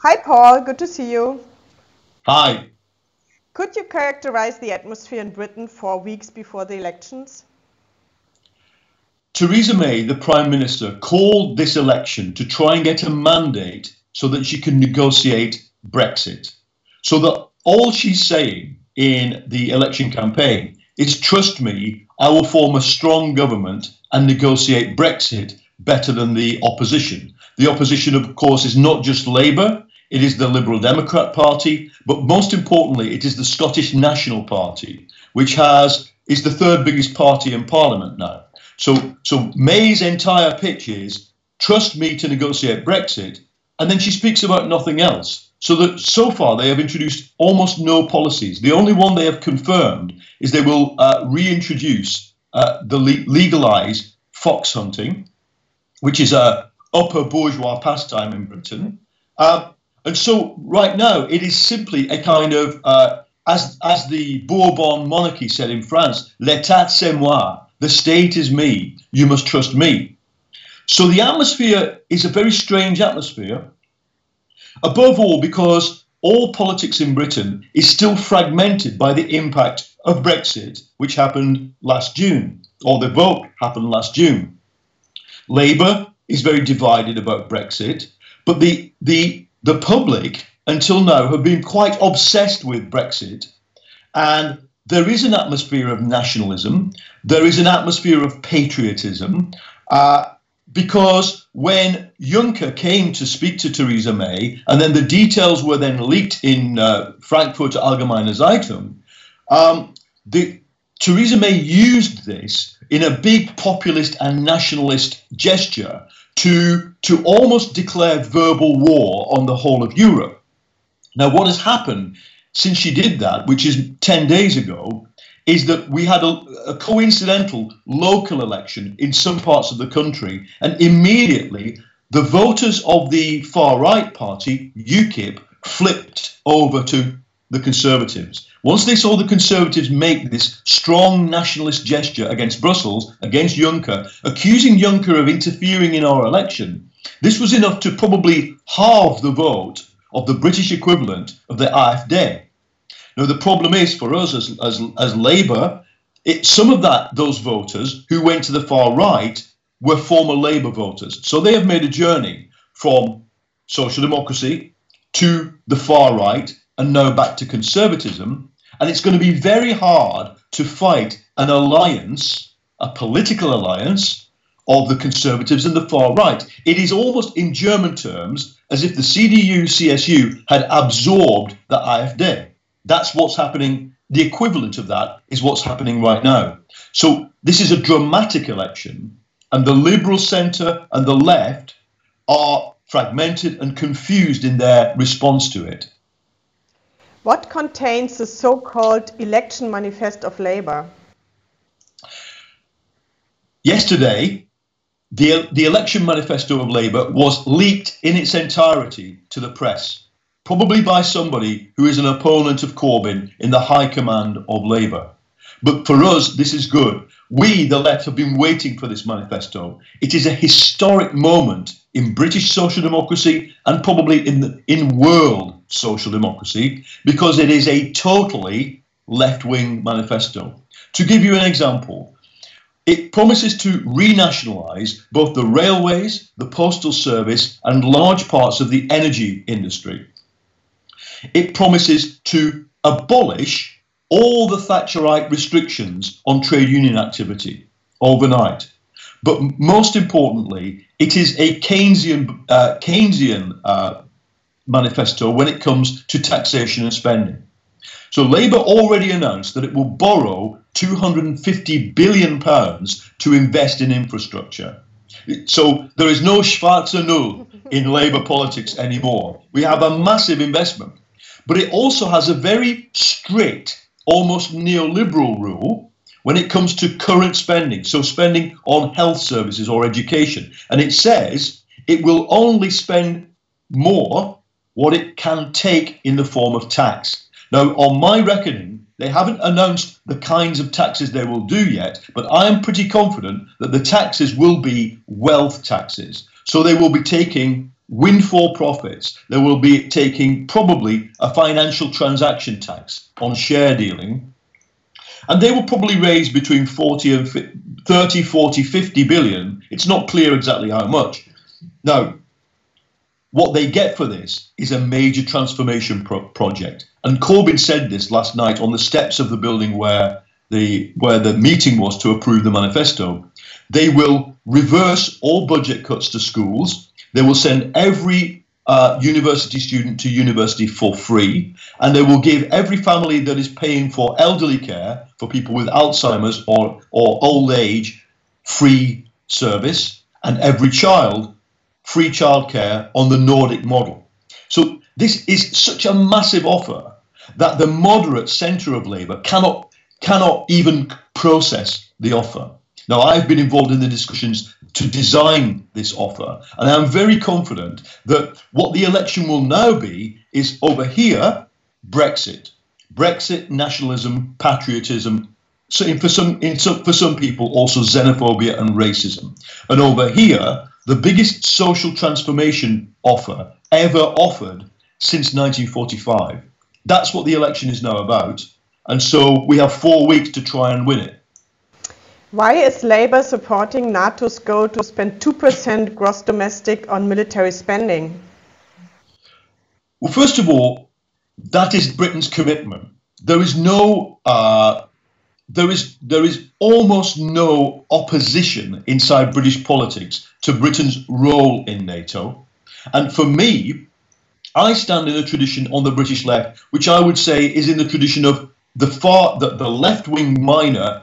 Hi, Paul. Good to see you. Hi. Could you characterize the atmosphere in Britain four weeks before the elections? Theresa May, the Prime Minister, called this election to try and get a mandate so that she can negotiate Brexit. So that all she's saying in the election campaign is trust me, I will form a strong government and negotiate Brexit better than the opposition. The opposition, of course, is not just Labour, it is the Liberal Democrat Party, but most importantly, it is the Scottish National Party, which has is the third biggest party in Parliament now. So, so May's entire pitch is trust me to negotiate Brexit, and then she speaks about nothing else. So that so far they have introduced almost no policies. The only one they have confirmed is they will uh, reintroduce uh, the le- legalize fox hunting, which is a upper bourgeois pastime in Britain. Uh, and so right now it is simply a kind of uh, as as the Bourbon monarchy said in France, l'état c'est moi, the state is me, you must trust me. So the atmosphere is a very strange atmosphere Above all, because all politics in Britain is still fragmented by the impact of Brexit, which happened last June, or the vote happened last June. Labour is very divided about Brexit, but the, the, the public until now have been quite obsessed with Brexit. And there is an atmosphere of nationalism, there is an atmosphere of patriotism, uh, because when Juncker came to speak to Theresa May, and then the details were then leaked in uh, Frankfurter Allgemeine Zeitung, um, the, Theresa May used this in a big populist and nationalist gesture to, to almost declare verbal war on the whole of Europe. Now, what has happened since she did that, which is 10 days ago, is that we had a, a, coincidental local election in some parts of the country, and immediately the voters of the far right party, UKIP, flipped over to the Conservatives. Once they saw the Conservatives make this strong nationalist gesture against Brussels, against Juncker, accusing Juncker of interfering in our election, this was enough to probably halve the vote of the British equivalent of the AfD. Now, the problem is for us as, as, as Labour, it, some of that those voters who went to the far right were former Labour voters. So they have made a journey from social democracy to the far right and now back to conservatism. And it's going to be very hard to fight an alliance, a political alliance of the conservatives and the far right. It is almost in German terms as if the CDU CSU had absorbed the AfD. That's what's happening. The equivalent of that is what's happening right now. So this is a dramatic election, and the Liberal centre and the left are fragmented and confused in their response to it. What contains the so called election manifesto of Labour? Yesterday, the, the election manifesto of Labour was leaked in its entirety to the press probably by somebody who is an opponent of Corbyn in the high command of Labour. But for us, this is good. We, the left, have been waiting for this manifesto. It is a historic moment in British social democracy and probably in, the, in world social democracy because it is a totally left wing manifesto. To give you an example, it promises to renationalise both the railways, the postal service, and large parts of the energy industry. It promises to abolish all the Thatcherite restrictions on trade union activity overnight. But most importantly, it is a Keynesian, uh, Keynesian uh, manifesto when it comes to taxation and spending. So Labour already announced that it will borrow 250 billion pounds to invest in infrastructure. So there is no schwarze Null in Labour politics anymore. We have a massive investment. But it also has a very strict, almost neoliberal rule when it comes to current spending, so spending on health services or education. And it says it will only spend more what it can take in the form of tax. Now, on my reckoning, they haven't announced the kinds of taxes they will do yet, but I am pretty confident that the taxes will be wealth taxes. So they will be taking windfall profits, they will be taking probably a financial transaction tax on share dealing. And they will probably raise between 40 and 30, 40, 50 billion. It's not clear exactly how much. Now, what they get for this is a major transformation pro project. And Corbyn said this last night on the steps of the building where the where the meeting was to approve the manifesto. They will reverse all budget cuts to schools. They will send every uh, university student to university for free, and they will give every family that is paying for elderly care for people with Alzheimer's or, or old age free service, and every child free childcare on the Nordic model. So this is such a massive offer that the moderate centre of Labour cannot cannot even process the offer. Now, I've been involved in the discussions to design this offer, and I'm very confident that what the election will now be is over here Brexit, Brexit, nationalism, patriotism. So for some, some, for some people, also xenophobia and racism. And over here, the biggest social transformation offer ever offered since 1945. That's what the election is now about. And so we have four weeks to try and win it. Why is Labour supporting NATO's goal to spend 2% gross domestic on military spending? Well, first of all, that is Britain's commitment. There is no, uh, there is there is almost no opposition inside British politics to Britain's role in NATO. And for me, I stand in a tradition on the British left, which I would say is in the tradition of the far the, the left wing miner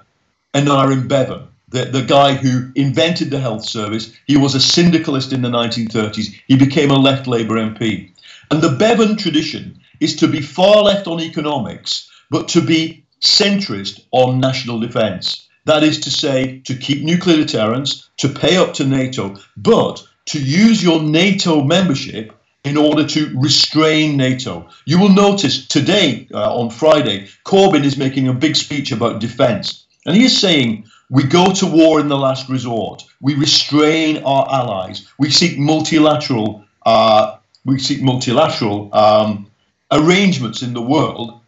Aneurin Bevan, the, the guy who invented the health service. He was a syndicalist in the 1930s. He became a left Labour MP. And the Bevan tradition is to be far left on economics, but to be centrist on national defence. That is to say, to keep nuclear deterrence, to pay up to NATO, but to use your NATO membership in order to restrain NATO. You will notice today, uh, on Friday, Corbyn is making a big speech about defence. And he is saying we go to war in the last resort. We restrain our allies. We seek multilateral. Uh, we seek multilateral um, arrangements in the world.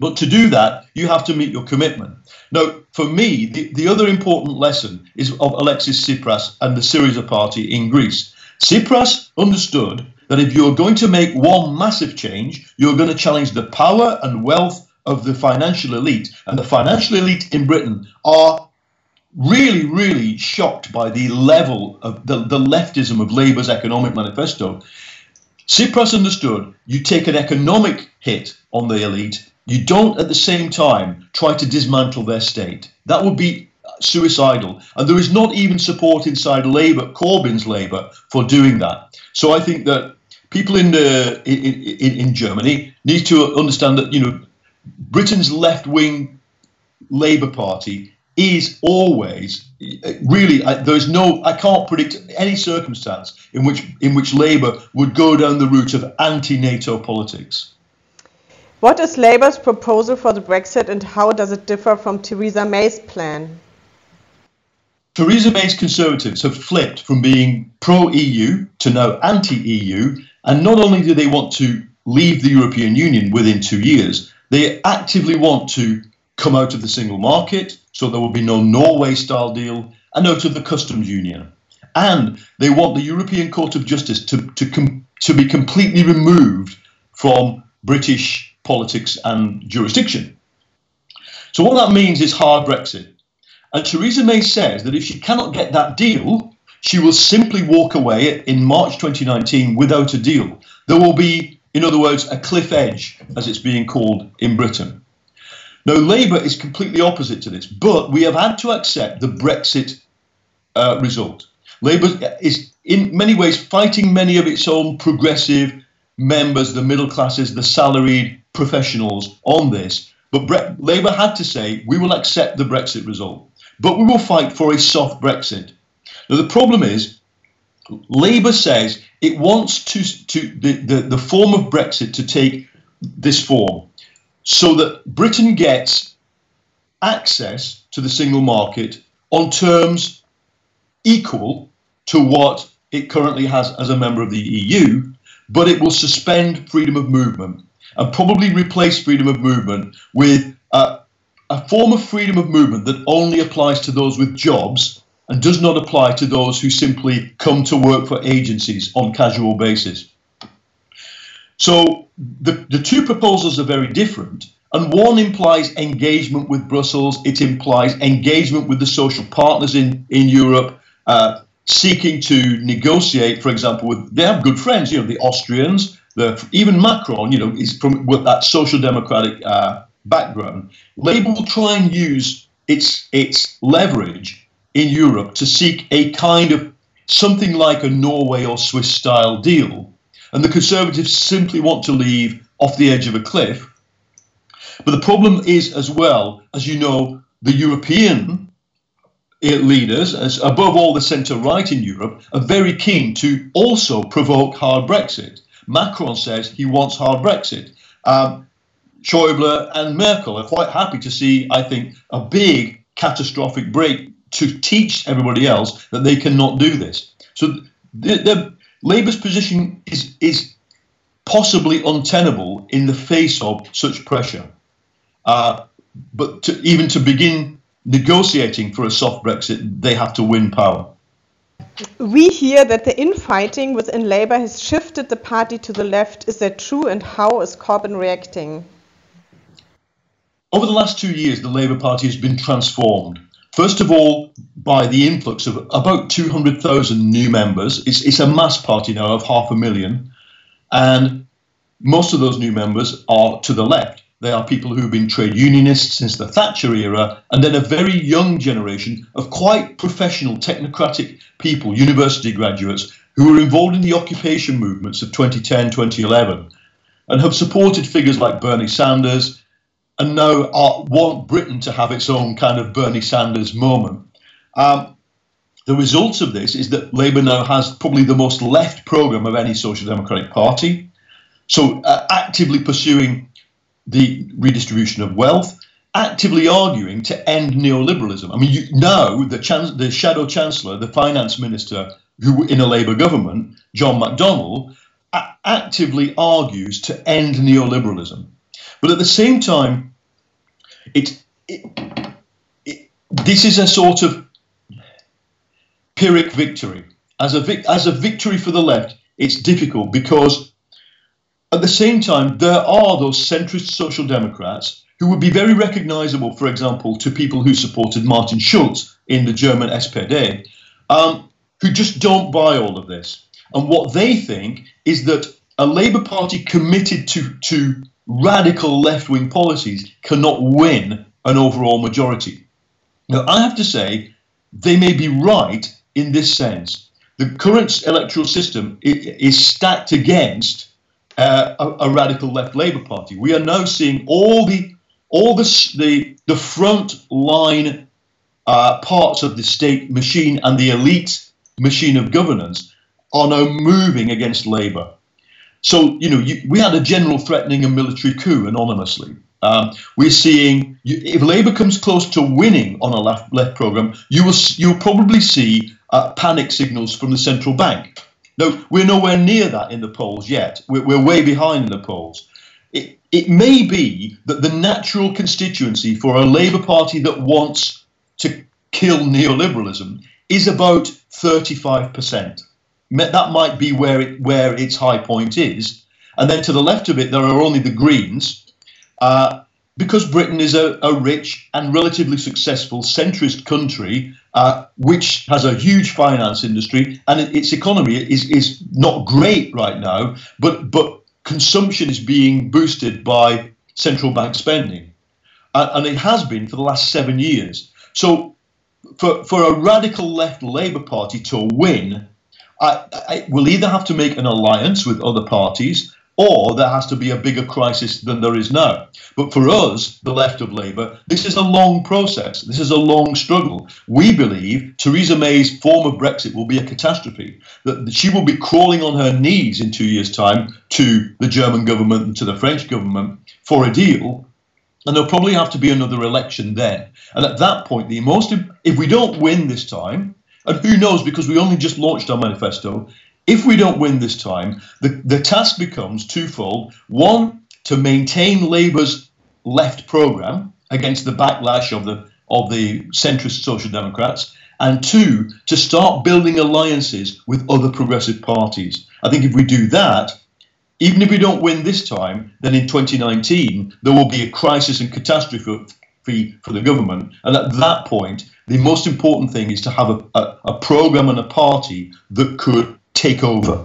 But to do that, you have to meet your commitment. Now, for me, the, the other important lesson is of Alexis Tsipras and the Syriza party in Greece. Tsipras understood that if you're going to make one massive change, you're going to challenge the power and wealth of the financial elite, and the financial elite in Britain are really, really shocked by the level of the, the leftism of Labour's economic manifesto. Tsipras understood you take an economic hit on the elite, you don't at the same time try to dismantle their state. That would be suicidal. And there is not even support inside Labour, Corbyn's Labour, for doing that. So I think that people in uh, the in, in, in Germany need to understand that you know Britain's left wing Labour Party is always really there's no I can't predict any circumstance in which in which Labour would go down the route of anti-NATO politics. What is Labour's proposal for the Brexit and how does it differ from Theresa May's plan? Theresa May's Conservatives have flipped from being pro EU to now anti EU, and not only do they want to leave the European Union within two years, they actively want to come out of the single market, so there will be no Norway style deal, and out of the customs union. And they want the European Court of Justice to, to, com- to be completely removed from British politics and jurisdiction. So, what that means is hard Brexit. And Theresa May says that if she cannot get that deal, she will simply walk away in March 2019 without a deal. There will be in other words, a cliff edge, as it's being called in Britain. Now, Labour is completely opposite to this, but we have had to accept the Brexit uh, result. Labour is, in many ways, fighting many of its own progressive members, the middle classes, the salaried professionals on this. But Bre- Labour had to say, we will accept the Brexit result, but we will fight for a soft Brexit. Now, the problem is, Labour says it wants to, to the, the, the form of Brexit to take this form so that Britain gets access to the single market on terms equal to what it currently has as a member of the EU, but it will suspend freedom of movement and probably replace freedom of movement with uh, a form of freedom of movement that only applies to those with jobs and does not apply to those who simply come to work for agencies on casual basis. So the, the two proposals are very different, and one implies engagement with Brussels, it implies engagement with the social partners in, in Europe, uh, seeking to negotiate, for example, with they have good friends, you know, the Austrians, the even Macron, you know, is from with that social democratic uh, background. Labour will try and use its its leverage in Europe to seek a kind of something like a Norway or Swiss style deal. And the Conservatives simply want to leave off the edge of a cliff. But the problem is, as well, as you know, the European leaders, as above all the centre right in Europe, are very keen to also provoke hard Brexit. Macron says he wants hard Brexit. Um, Schäuble and Merkel are quite happy to see, I think, a big catastrophic break to teach everybody else that they cannot do this. So the, the Labour's position is is possibly untenable in the face of such pressure. Uh, but to, even to begin negotiating for a soft Brexit, they have to win power. We hear that the infighting within Labour has shifted the party to the left. Is that true? And how is Corbyn reacting? Over the last two years, the Labour Party has been transformed. First of all, by the influx of about 200,000 new members. It's, it's a mass party now of half a million. And most of those new members are to the left. They are people who've been trade unionists since the Thatcher era, and then a very young generation of quite professional, technocratic people, university graduates, who were involved in the occupation movements of 2010, 2011, and have supported figures like Bernie Sanders, and now are, want Britain to have its own kind of Bernie Sanders moment. Um, the result of this is that Labour now has probably the most left programme of any social democratic party. So, uh, actively pursuing the redistribution of wealth, actively arguing to end neoliberalism. I mean, you, now the, chan- the shadow chancellor, the finance minister, who in a Labour government, John McDonnell, a- actively argues to end neoliberalism. But at the same time, it, it, it this is a sort of Pyrrhic victory. As a, as a victory for the left, it's difficult because at the same time, there are those centrist social democrats who would be very recognizable, for example, to people who supported Martin Schulz in the German SPD, um, who just don't buy all of this. And what they think is that a Labour Party committed to, to radical left wing policies cannot win an overall majority. Now, I have to say, they may be right in this sense. The current electoral system is stacked against uh, a, a, radical left Labour Party. We are now seeing all the all the the, the front line uh, parts of the state machine and the elite machine of governance are now moving against Labour. So you know you, we had a general threatening a military coup anonymously. Um, we're seeing if Labour comes close to winning on a left left program, you will you'll probably see uh, panic signals from the central bank. No, we're nowhere near that in the polls yet. We're, we're way behind in the polls. It, it may be that the natural constituency for a Labour Party that wants to kill neoliberalism is about 35%. That might be where, it, where its high point is. And then to the left of it, there are only the Greens, uh, because Britain is a, a, rich and relatively successful centrist country, uh, which has a huge finance industry and its economy is, is not great right now, but, but consumption is being boosted by central bank spending. Uh, and it has been for the last seven years. So, for, for a radical left Labour Party to win, I, I will either have to make an alliance with other parties or there has to be a bigger crisis than there is now. But for us, the left of Labour, this is a long process. This is a long struggle. We believe Theresa May's form of Brexit will be a catastrophe, that she will be crawling on her knees in two years' time to the German government and to the French government for a deal. And there'll probably have to be another election then. And at that point, the most if we don't win this time, And who knows, because we only just launched our manifesto, if we don't win this time, the, the task becomes twofold. One, to maintain Labour's left programme against the backlash of the of the centrist Social Democrats, and two, to start building alliances with other progressive parties. I think if we do that, even if we don't win this time, then in 2019 there will be a crisis and catastrophe for the government. And at that point, the most important thing is to have a, a, a program and a party that could take over.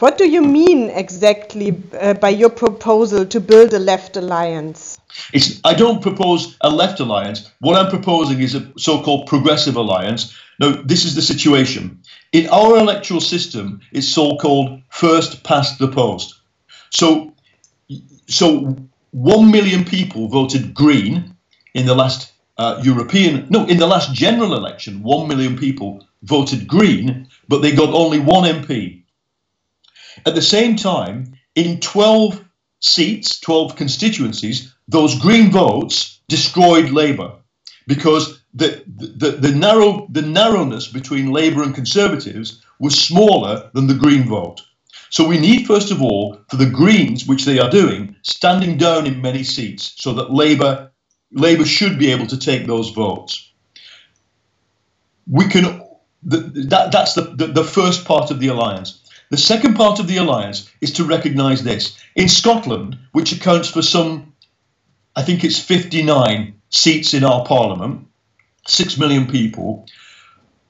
What do you mean exactly uh, by your proposal to build a left alliance? It's, I don't propose a left alliance. What I'm proposing is a so called progressive alliance. Now, this is the situation. In our electoral system, it's so called first past the post. So, so 1 million people voted Green in the last uh, European, no, in the last general election, 1 million people voted Green, but they got only one MP. At the same time, in 12 seats, 12 constituencies, those Green votes destroyed Labour because the, the, the, narrow, the narrowness between Labour and Conservatives was smaller than the Green vote. So we need, first of all, for the Greens, which they are doing, standing down in many seats so that Labour, Labour should be able to take those votes. We can, that, that's the, the, the first part of the alliance. The second part of the alliance is to recognise this. In Scotland, which accounts for some, I think it's 59 seats in our parliament, six million people,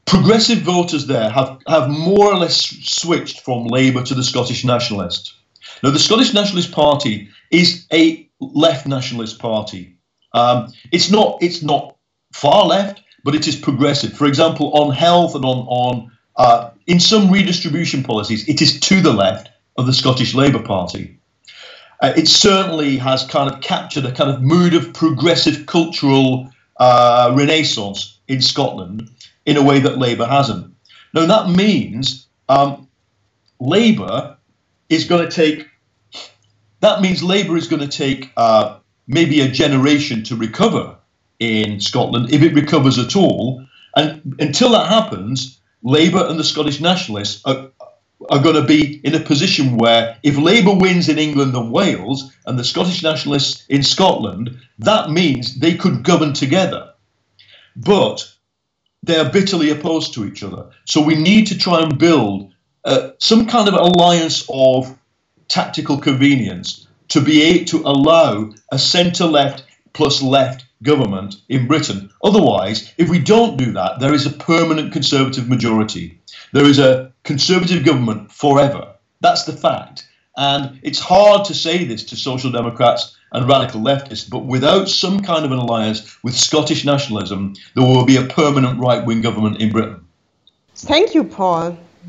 progressive voters there have, have more or less switched from Labour to the Scottish Nationalists. Now, the Scottish Nationalist Party is a left nationalist party. Um, it's not it's not far left, but it is progressive. For example, on health and on on uh, in some redistribution policies, it is to the left of the Scottish Labour Party. Uh, it certainly has kind of captured a kind of mood of progressive cultural uh, renaissance in Scotland in a way that Labour hasn't. Now, that means um, Labour is going to take, that means Labour is going to take uh, maybe a generation to recover in Scotland, if it recovers at all. And until that happens, Labour and the Scottish Nationalists are, are going to be in a position where if Labour wins in England and Wales and the Scottish Nationalists in Scotland, that means they could govern together. But they are bitterly opposed to each other. So we need to try and build uh, some kind of alliance of tactical convenience to be able to allow a centre left plus left government in Britain. Otherwise, if we don't do that, there is a permanent conservative majority. There is a conservative government forever. That's the fact. And it's hard to say this to social democrats and radical leftists, but without some kind of an alliance with Scottish nationalism, there will be a permanent right wing government in Britain. Thank you, Paul.